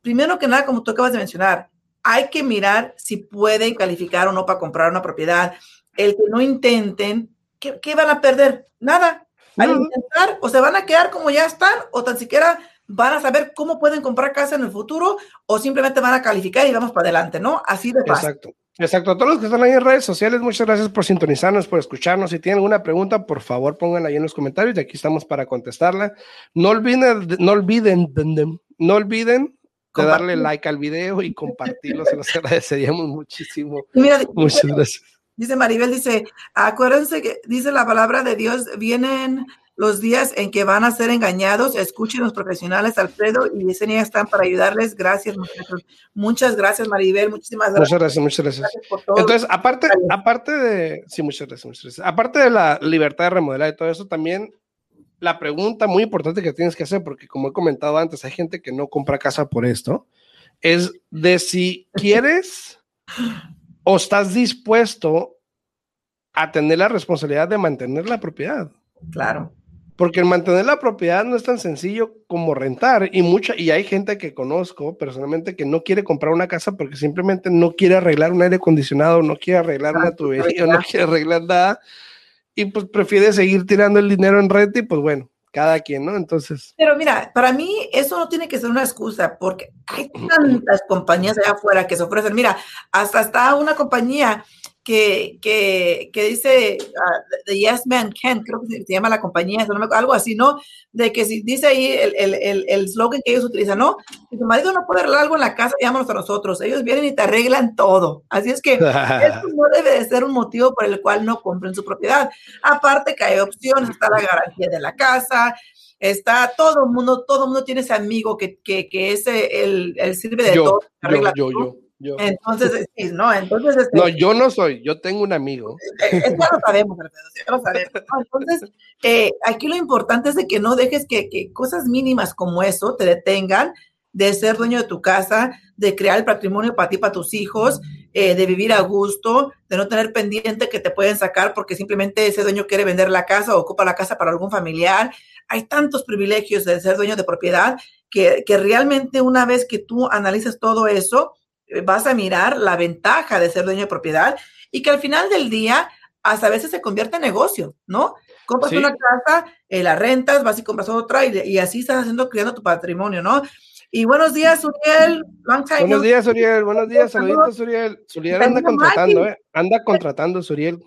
primero que nada, como tú acabas de mencionar, hay que mirar si pueden calificar o no para comprar una propiedad. El que no intenten, ¿qué, qué van a perder? Nada. Al intentar, o se van a quedar como ya están, o tan siquiera van a saber cómo pueden comprar casa en el futuro, o simplemente van a calificar y vamos para adelante, ¿no? Así de fácil. Exacto. Exacto, a todos los que están ahí en redes sociales, muchas gracias por sintonizarnos, por escucharnos. Si tienen alguna pregunta, por favor pónganla ahí en los comentarios y aquí estamos para contestarla. No olviden, no olviden, no olviden de darle like al video y compartirlo, se los agradeceríamos muchísimo. muchas gracias. Dice Maribel, dice, acuérdense que dice la palabra de Dios, vienen los días en que van a ser engañados. Escuchen los profesionales, Alfredo y Yesenia están para ayudarles. Gracias, muchachos. Muchas gracias, Maribel. Muchísimas gracias. Muchas gracias, muchas gracias. Entonces, aparte, aparte de, sí, muchas gracias, muchas gracias. Aparte de la libertad de remodelar y todo eso, también la pregunta muy importante que tienes que hacer, porque como he comentado antes, hay gente que no compra casa por esto, es de si quieres o estás dispuesto a tener la responsabilidad de mantener la propiedad. Claro porque el mantener la propiedad no es tan sencillo como rentar y mucha y hay gente que conozco personalmente que no quiere comprar una casa porque simplemente no quiere arreglar un aire acondicionado, no quiere arreglar una tubería, no quiere arreglar nada y pues prefiere seguir tirando el dinero en renta y pues bueno, cada quien, ¿no? Entonces. Pero mira, para mí eso no tiene que ser una excusa porque hay tantas compañías allá afuera que se ofrecen. Mira, hasta está una compañía que, que, que dice uh, Yes Man Can, creo que se, llama la compañía, algo así, ¿no? De que si dice ahí el, el, el, slogan que ellos utilizan, ¿no? Si tu marido no puede arreglar algo en la casa, llámanos a nosotros. Ellos vienen y te arreglan todo. Así es que eso no debe de ser un motivo por el cual no compren su propiedad. Aparte que hay opciones, está la garantía de la casa, está todo el mundo, todo el mundo tiene ese amigo que, que, que es el, el sirve de todo. Arregla yo, yo, yo. Entonces, sí, ¿no? Entonces, este, no, yo no soy, yo tengo un amigo. Eh, eh, ya lo sabemos, ya lo sabemos. Entonces, eh, aquí lo importante es de que no dejes que, que, cosas mínimas como eso te detengan de ser dueño de tu casa, de crear el patrimonio para ti, para tus hijos, de vivir a gusto, de no tener pendiente que te pueden sacar porque simplemente ese dueño quiere vender la casa o ocupa la casa para algún familiar. Hay tantos privilegios de ser dueño de propiedad que, que realmente una vez que tú analizas todo eso, vas a mirar la ventaja de ser dueño de propiedad y que al final del día hasta a veces se convierte en negocio, ¿no? Compras una casa, eh, la rentas, vas y compras otra y, así estás haciendo, creando tu patrimonio, ¿no? Y buenos días, Uriel. buenos días, Uriel. Buenos días, saluditos, Uriel. Uriel anda contratando, ¿eh? Anda contratando, Uriel.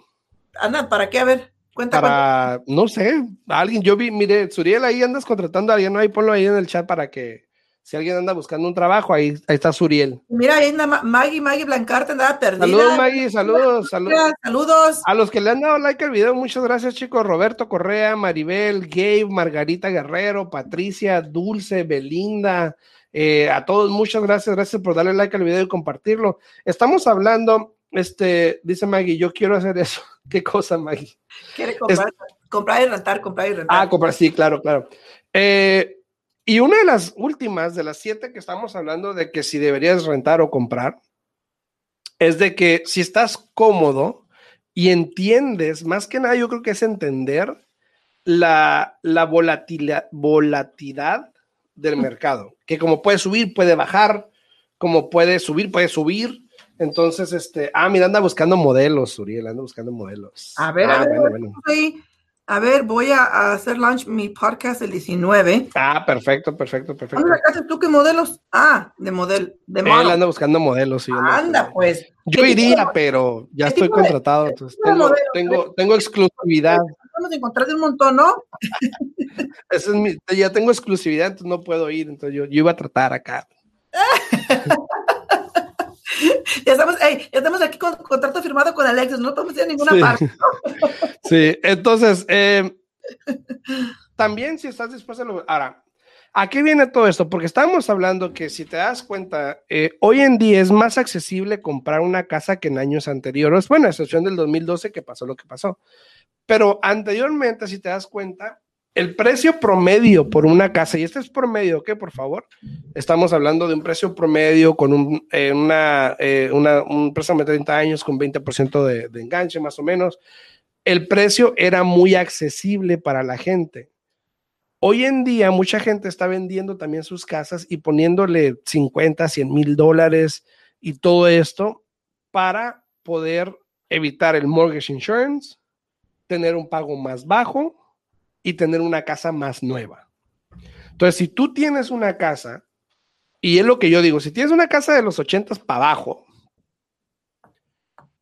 Anda, ¿para qué? A ver, cuenta. Para, no sé, alguien, yo vi, mire, Suriel, ahí andas contratando a alguien, ¿no? Ahí ponlo ahí en el chat para que si alguien anda buscando un trabajo, ahí, ahí está Suriel. Mira, ahí anda Maggie, Maggie Blancarte andaba perdida. Saludos, Maggie, saludos, saludos. Saludos. A los que le han dado like al video, muchas gracias, chicos. Roberto Correa, Maribel, Gabe, Margarita Guerrero, Patricia, Dulce, Belinda. Eh, a todos, muchas gracias, gracias por darle like al video y compartirlo. Estamos hablando, este, dice Maggie, yo quiero hacer eso. ¿Qué cosa, Maggie? Quiere comprar, comprar y rentar, comprar y rentar. Ah, comprar, sí, claro, claro. Eh, y una de las últimas, de las siete que estamos hablando de que si deberías rentar o comprar, es de que si estás cómodo y entiendes, más que nada yo creo que es entender la, la volatilidad, volatilidad del mercado, que como puede subir, puede bajar, como puede subir, puede subir. Entonces, este, ah, mira, anda buscando modelos, Uriel, anda buscando modelos. A ver, ah, a ver, bueno, bueno. A ver, voy a, hacer launch mi podcast el 19. Ah, perfecto, perfecto, perfecto. ¿Dónde haces tú qué modelos? Ah, de modelo. De Él anda buscando modelos. Sí, anda, pues. Yo iría, pero ya estoy contratado. entonces tengo, tengo, tengo, exclusividad. Vamos a encontrar de un montón, ¿no? es mi, ya tengo exclusividad, entonces no puedo ir. Entonces yo, yo iba a tratar acá. ya, estamos, ya estamos aquí con contrato firmado con Alexis, no podemos ir a ninguna parte. sí, entonces, eh, también si estás dispuesto a lo... Ahora, ¿a qué viene todo esto? Porque estamos hablando que si te das cuenta, eh, hoy en día es más accesible comprar una casa que en años anteriores, bueno, a excepción del 2012 que pasó lo que pasó. Pero anteriormente, si te das cuenta, el precio promedio por una casa, y este es promedio, ¿qué? Por favor. Estamos hablando de un precio promedio con un, eh, una, eh, préstamo de 30 años con 20% de, de enganche, más o menos. El precio era muy accesible para la gente. Hoy en día, mucha gente está vendiendo también sus casas y poniéndole 50, 100 mil dólares y todo esto para poder evitar el mortgage insurance, tener un pago más bajo y tener una casa más nueva. Entonces, si tú tienes una casa, y es lo que yo digo, si tienes una casa de los 80 para abajo,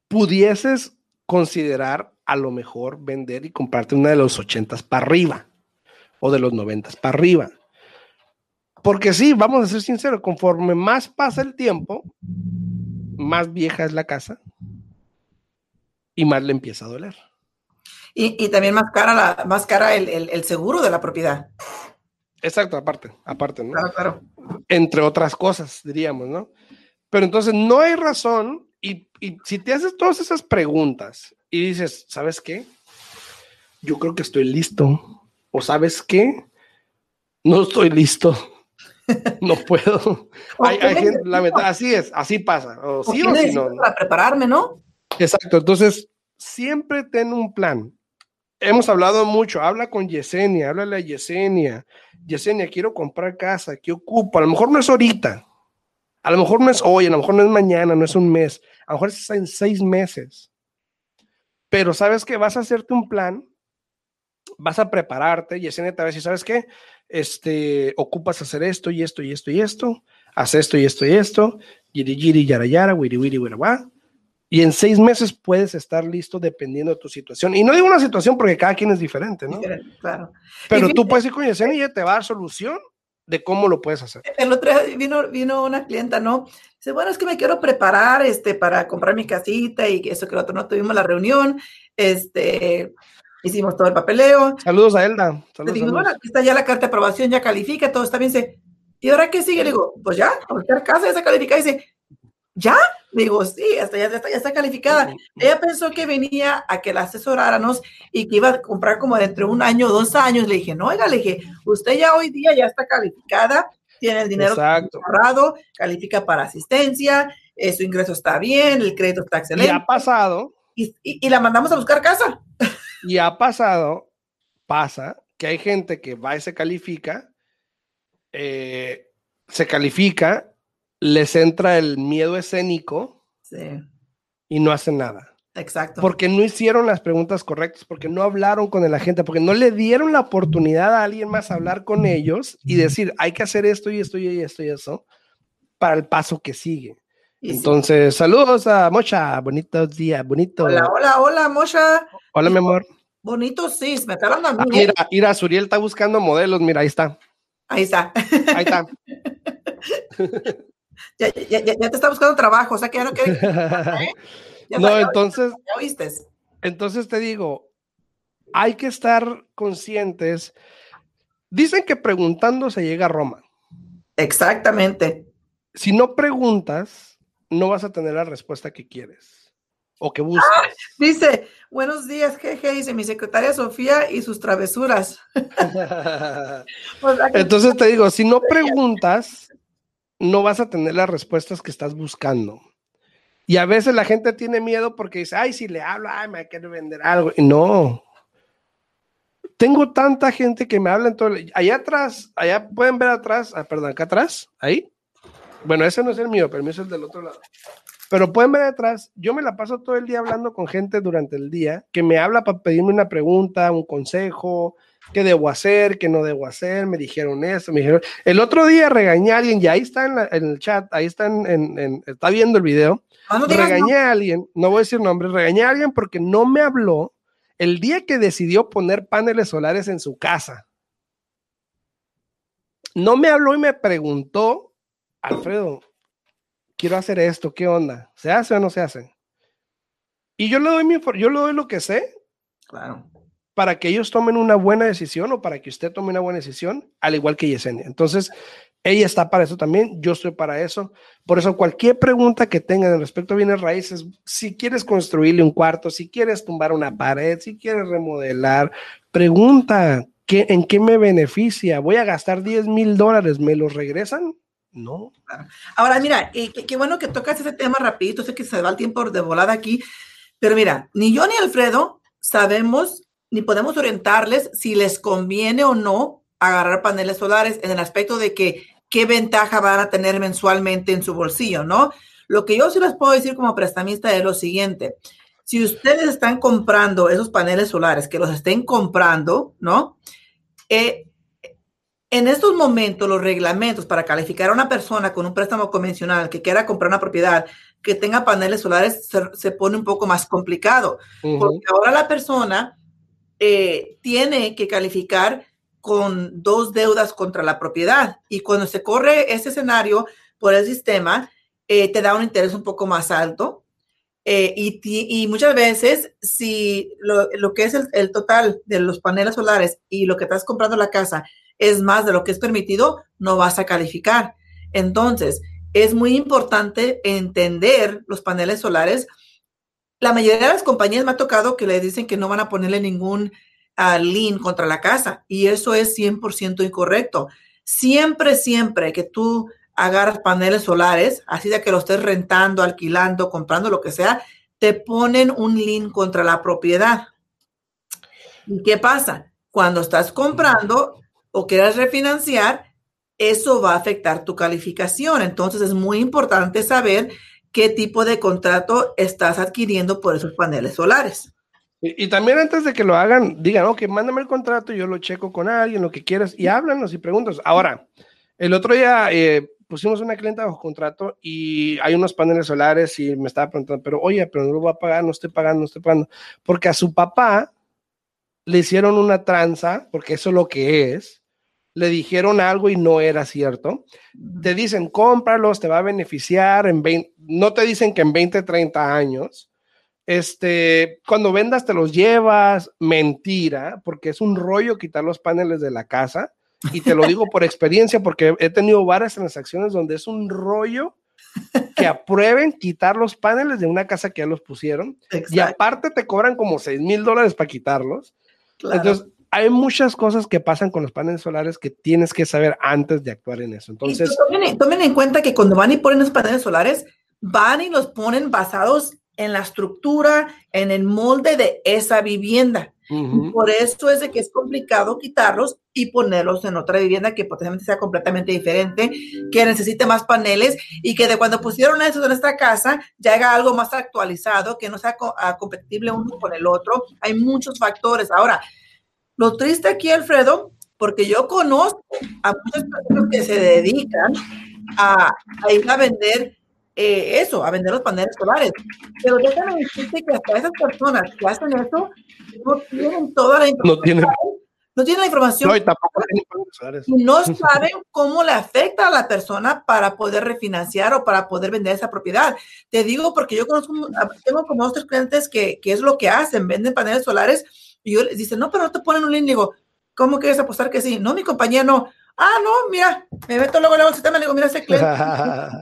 pudieses considerar a lo mejor vender y comprarte una de los 80 para arriba o de los 90 para arriba. Porque sí, vamos a ser sinceros, conforme más pasa el tiempo, más vieja es la casa y más le empieza a doler. Y, también más cara, la, más cara el, seguro de la propiedad. Exacto, aparte, aparte, ¿no? Claro, claro. Entre otras cosas, diríamos, ¿no? Pero entonces no hay razón, y, y, si te haces todas esas preguntas y dices, ¿sabes qué? Yo creo que estoy listo. O ¿sabes qué? No estoy listo. No puedo. hay, gente, la verdad, así es, así pasa. O sí o sí no. Para prepararme, ¿no? Exacto. Entonces, siempre ten un plan hemos hablado mucho, habla con Yesenia, háblale a Yesenia. Yesenia, quiero comprar casa, ¿qué ocupo? A lo mejor no es ahorita, a lo mejor no es hoy, a lo mejor no es mañana, no es un mes, a lo mejor es en seis meses. Pero sabes que vas a hacerte un plan, vas a prepararte, Yesenia te va a ¿sabes qué? Este, ocupas hacer esto y esto y esto y esto, haz esto y esto y esto, yiri yiri yara yara, wiri wiri wira Y en seis meses puedes estar listo dependiendo de tu situación. Y no digo una situación porque cada quien es diferente, ¿no? Claro. Pero tú puedes ir con Yesenia y ella te va a dar solución de cómo lo puedes hacer. El otro día vino, vino una clienta, ¿no? Dice, bueno, es que me quiero preparar este, para comprar mi casita y eso que el otro no tuvimos la reunión, este, hicimos todo el papeleo. Saludos a Elda. Le digo, bueno, aquí está ya la carta de aprobación, ya califica, todo está bien. Dice, ¿y ahora qué sigue? Le digo, pues ya, a buscar casa, ya está calificada. Dice, ¿ya? Digo, sí, hasta ya, está, ya está calificada. Ella pensó que venía a que la asesoráramos y que iba a comprar como dentro de un año o dos años. Le dije, no, oiga, le dije, usted ya hoy día ya está calificada, tiene el dinero ahorrado, califica para asistencia, eh, su ingreso está bien, el crédito está excelente. Y ha pasado. Y, y, la mandamos a buscar casa. Y ha pasado, pasa, que hay gente que va y se califica, eh, se califica les entra el miedo escénico y no hacen nada. Exacto. Porque no hicieron las preguntas correctas, porque no hablaron con el agente, porque no le dieron la oportunidad a alguien más a hablar con ellos y decir, hay que hacer esto y esto y esto y eso para el paso que sigue. Entonces, saludos a Mocha, bonitos días, bonito. Hola, hola, hola, Mocha. Hola, mi amor. Bonito, sí, me está a mí. mira, ¿eh? mira, Suriel está buscando modelos, mira, ahí está. Ahí está. Ahí está. ya, ya, ya, te está buscando trabajo, o sea que ya no quiere. ¿eh? no, entonces. Entonces te digo, hay que estar conscientes. Dicen que preguntando se llega a Roma. Exactamente. Si no preguntas, no vas a tener la respuesta que quieres o que buscas. dice, buenos días, jeje, dice mi secretaria Sofía y sus travesuras. Entonces te digo, si no preguntas, no vas a tener las respuestas que estás buscando. Y a veces la gente tiene miedo porque dice, ay, si le hablo, ay, me quiere vender algo. Y no. Tengo tanta gente que me habla en todo. El... Allá atrás, allá pueden ver atrás, ah, perdón, acá atrás, ahí. Bueno, ese no es el mío, pero es el del otro lado. Pero pueden ver atrás, yo me la paso todo el día hablando con gente durante el día que me habla para pedirme una pregunta, un consejo, qué debo hacer, qué no debo hacer, me dijeron esto, me dijeron, el otro día regañé a alguien, y ahí está en, el chat, ahí está en, está viendo el video, ah, regañé a alguien, no voy a decir nombre, regañé a alguien porque no me habló el día que decidió poner paneles solares en su casa. No me habló y me preguntó, Alfredo, quiero hacer esto, ¿qué onda? ¿Se hace o no se hace? Y yo le doy mi, yo le doy lo que sé. Claro para que ellos tomen una buena decisión o para que usted tome una buena decisión, al igual que Yesenia. Entonces, ella está para eso también, yo estoy para eso. Por eso, cualquier pregunta que tengan respecto a bienes raíces, si quieres construirle un cuarto, si quieres tumbar una pared, si quieres remodelar, pregunta, ¿qué, ¿en qué me beneficia? ¿Voy a gastar 10 mil dólares? ¿Me los regresan? No. Ahora, mira, eh, qué, bueno que tocas ese tema rapidito, sé que se va el tiempo de volada aquí, pero mira, ni yo ni Alfredo sabemos ni podemos orientarles si les conviene o no agarrar paneles solares en el aspecto de que qué ventaja van a tener mensualmente en su bolsillo, ¿no? Lo que yo sí les puedo decir como prestamista es lo siguiente. Si ustedes están comprando esos paneles solares, que los estén comprando, ¿no? Eh, en estos momentos, los reglamentos para calificar a una persona con un préstamo convencional que quiera comprar una propiedad que tenga paneles solares se, pone un poco más complicado, porque ahora la persona eh, tiene que calificar con dos deudas contra la propiedad. Y cuando se corre ese escenario por el sistema, eh, te da un interés un poco más alto. Eh, y, muchas veces, si lo, que es el, total de los paneles solares y lo que estás comprando la casa es más de lo que es permitido, no vas a calificar. Entonces, es muy importante entender los paneles solares la mayoría de las compañías me ha tocado que le dicen que no van a ponerle ningún uh, lien contra la casa y eso es 100% incorrecto. Siempre, siempre que tú agarras paneles solares, así de que lo estés rentando, alquilando, comprando, lo que sea, te ponen un lien contra la propiedad. ¿Y qué pasa? Cuando estás comprando o quieras refinanciar, eso va a afectar tu calificación. Entonces es muy importante saber qué tipo de contrato estás adquiriendo por esos paneles solares. Y, también antes de que lo hagan, digan, ok, mándame el contrato, yo lo checo con alguien, lo que quieras, y háblanos y preguntas. Ahora, el otro día, eh, pusimos una clienta bajo contrato y hay unos paneles solares y me estaba preguntando, pero oye, pero no lo voy a pagar, no estoy pagando, no estoy pagando, porque a su papá le hicieron una tranza, porque eso es lo que es, le dijeron algo y no era cierto. Te dicen, cómpralos, te va a beneficiar en 20, no te dicen que en 20, 30 años. Este, cuando vendas te los llevas, mentira, porque es un rollo quitar los paneles de la casa y te lo digo por experiencia porque he tenido varias transacciones donde es un rollo que aprueben quitar los paneles de una casa que ya los pusieron y aparte te cobran como 6 mil dólares para quitarlos. Entonces, hay muchas cosas que pasan con los paneles solares que tienes que saber antes de actuar en eso. Entonces, tomen, tomen, en cuenta que cuando van y ponen los paneles solares, van y los ponen basados en la estructura, en el molde de esa vivienda. Por eso es de que es complicado quitarlos y ponerlos en otra vivienda que potencialmente sea completamente diferente, que necesite más paneles y que de cuando pusieron eso en esta casa ya haga algo más actualizado, que no sea ah, compatible uno con el otro. Hay muchos factores. Ahora, lo triste aquí, Alfredo, porque yo conozco a muchas personas que se dedican a, a ir a vender eh, eso, a vender los paneles solares. Pero déjame decirte que hasta esas personas que hacen eso no tienen toda la información. No tienen, no tienen la información. No, y tampoco y no saben cómo le afecta a la persona para poder refinanciar o para poder vender esa propiedad. Te digo porque yo conozco, tengo como otros clientes que, que es lo que hacen, venden paneles solares y yo les dicen, no, pero no te ponen un link. Digo, ¿cómo quieres apostar que sí? No, mi compañía no. Ah, no, mira, me meto luego en el sistema y digo, mira ese cliente.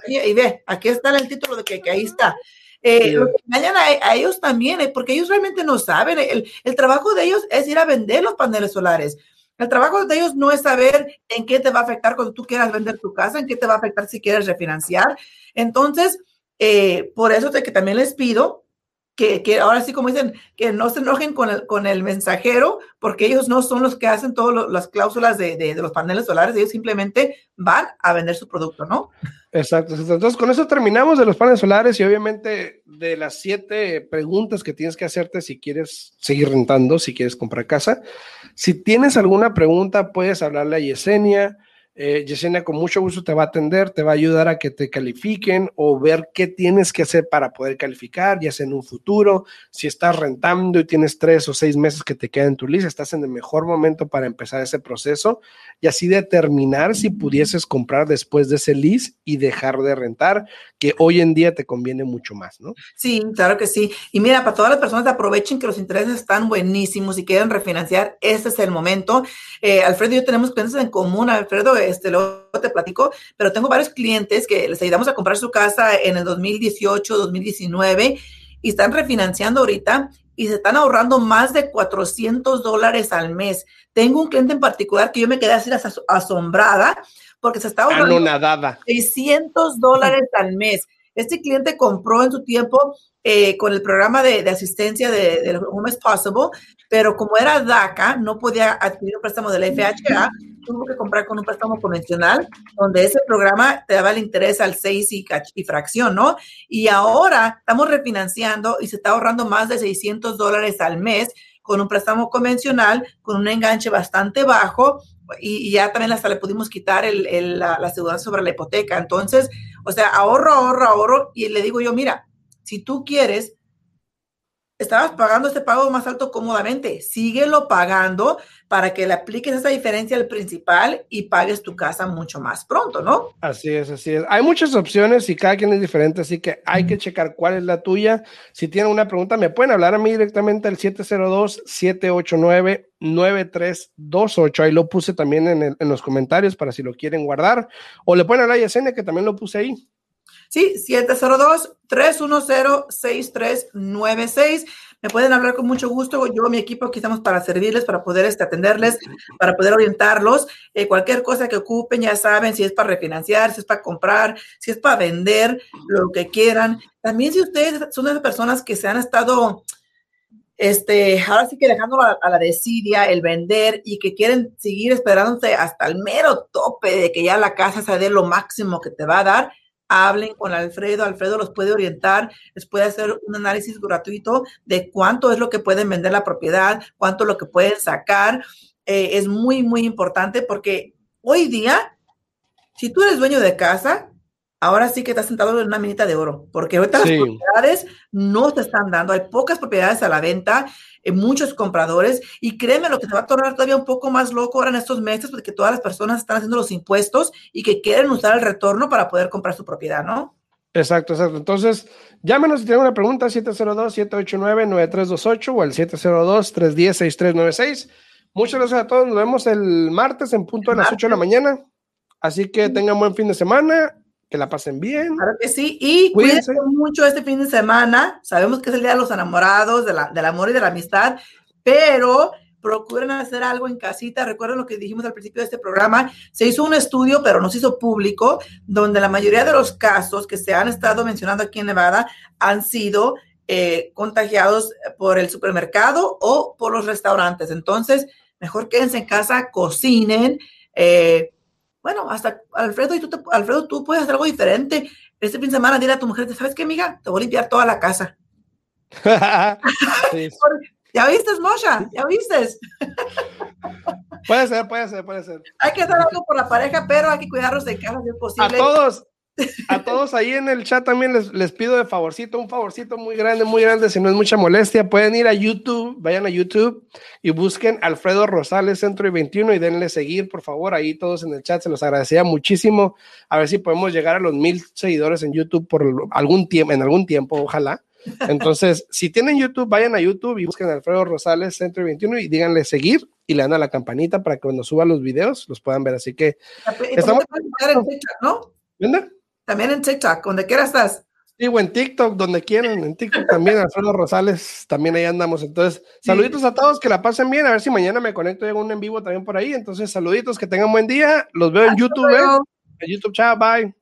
y, ve, aquí está el título de que, ahí está. Eh, Lo que engañan a, ellos también, eh, porque ellos realmente no saben. El, el, trabajo de ellos es ir a vender los paneles solares. El trabajo de ellos no es saber en qué te va a afectar cuando tú quieras vender tu casa, en qué te va a afectar si quieres refinanciar. Entonces, eh, por eso es que también les pido que, ahora sí, como dicen, que no se enojen con el, con el mensajero, porque ellos no son los que hacen todas las cláusulas de, de, los paneles solares, ellos simplemente van a vender su producto, ¿no? Exacto, entonces con eso terminamos de los paneles solares y obviamente de las siete preguntas que tienes que hacerte si quieres seguir rentando, si quieres comprar casa. Si tienes alguna pregunta, puedes hablarle a Yesenia eh, Yesenia con mucho gusto te va a atender, te va a ayudar a que te califiquen o ver qué tienes que hacer para poder calificar, ya sea en un futuro, si estás rentando y tienes tres o seis meses que te quedan en tu lista, estás en el mejor momento para empezar ese proceso y así determinar si pudieses comprar después de ese lease y dejar de rentar, que hoy en día te conviene mucho más, ¿no? Sí, claro que sí. Y mira, para todas las personas aprovechen que los intereses están buenísimos y quieren refinanciar, este es el momento. Eh, Alfredo y yo tenemos clientes en común. Alfredo, este, luego te platico, pero tengo varios clientes que les ayudamos a comprar su casa en el 2018, 2019 y están refinanciando ahorita y se están ahorrando más de 400 dólares al mes. Tengo un cliente en particular que yo me quedé así asombrada porque se está ahorrando 600 dólares al mes. Este cliente compró en su tiempo eh, con el programa de, asistencia de, de, Home is Possible, pero como era DACA, no podía adquirir un préstamo de la FHA, tuvo que comprar con un préstamo convencional, donde ese programa te daba el interés al 6 y, y fracción, ¿no? Y ahora estamos refinanciando y se está ahorrando más de 600 dólares al mes con un préstamo convencional, con un enganche bastante bajo, y, ya también hasta le pudimos quitar el, la, la seguridad sobre la hipoteca. Entonces, o sea, ahorro, ahorro, ahorro, y le digo yo, mira, si tú quieres, estabas pagando este pago más alto cómodamente, síguelo pagando para que le apliques esa diferencia al principal y pagues tu casa mucho más pronto, ¿no? Así es, así es. Hay muchas opciones y cada quien es diferente, así que hay que checar cuál es la tuya. Si tienen una pregunta, me pueden hablar a mí directamente al 702-789-9328. Ahí lo puse también en, los comentarios para si lo quieren guardar. O le pueden hablar a Yesenia, que también lo puse ahí. Sí, 702-310-6396. Me pueden hablar con mucho gusto. Yo, mi equipo, aquí estamos para servirles, para poder este, atenderles, para poder orientarlos. Eh, cualquier cosa que ocupen, ya saben, si es para refinanciar, si es para comprar, si es para vender, lo que quieran. También si ustedes son de esas personas que se han estado, este, ahora sí que dejando a, la desidia el vender y que quieren seguir esperándose hasta el mero tope de que ya la casa se dé lo máximo que te va a dar, hablen con Alfredo, Alfredo los puede orientar, les puede hacer un análisis gratuito de cuánto es lo que pueden vender la propiedad, cuánto es lo que pueden sacar. Eh, es muy, muy importante porque hoy día si tú eres dueño de casa, ahora sí que estás sentado en una minita de oro, porque ahorita Sí. las propiedades no se están dando, hay pocas propiedades a la venta, eh, muchos compradores, y créeme, lo que te va a tornar todavía un poco más loco ahora en estos meses, porque todas las personas están haciendo los impuestos y que quieren usar el retorno para poder comprar su propiedad, ¿no? Exacto, exacto. Entonces, llámenos si tienen una pregunta, 702-789-9328 o al 702-310-6396. Muchas gracias a todos. Nos vemos el martes en punto de las 8 de la mañana. Así que tengan buen fin de semana, que la pasen bien. Claro que sí, y Cuídense. cuídense mucho este fin de semana. Sabemos que es el Día de los Enamorados, de la- del amor y de la amistad, pero procuren hacer algo en casita. Recuerden lo que dijimos al principio de este programa. Se hizo un estudio, pero no se hizo público, donde la mayoría de los casos que se han estado mencionando aquí en Nevada han sido eh, contagiados por el supermercado o por los restaurantes. Entonces, mejor quédense en casa, cocinen. eh, bueno, hasta Alfredo, y tú te- Alfredo, tú puedes hacer algo diferente. Este fin de semana dile a tu mujer, ¿sabes qué, amiga? Te voy a limpiar toda la casa. Sí, ¿Ya viste, Mosha? ¿Ya viste? puede ser, puede ser, puede ser. Hay que hacer algo por la pareja, pero hay que cuidarlos de casa si es A posible. todos, a todos ahí en el chat también les, les pido de favorcito, un favorcito muy grande, muy grande, si no es mucha molestia, pueden ir a YouTube, vayan a YouTube y busquen Alfredo Rosales Centro y 21 y denle seguir, por favor, ahí todos en el chat, se los agradecería muchísimo, a ver si podemos llegar a los mil seguidores en YouTube por algún tiempo, en algún tiempo, ojalá. Entonces, si tienen YouTube, vayan a YouTube y busquen Alfredo Rosales Centro y 21 y díganle seguir y le dan a la campanita para que cuando suba los videos los puedan ver. Así que, estamos- ¿no? También en TikTok, donde quiera estás. Digo, en TikTok, donde quieran, en TikTok también, Alfredo Rosales, también ahí andamos. Entonces, saluditos a todos, que la pasen bien, a ver si mañana me conecto y hago un en vivo también por ahí. Entonces, saluditos, que tengan buen día, los veo en YouTube, ¿eh? En YouTube, chao, bye.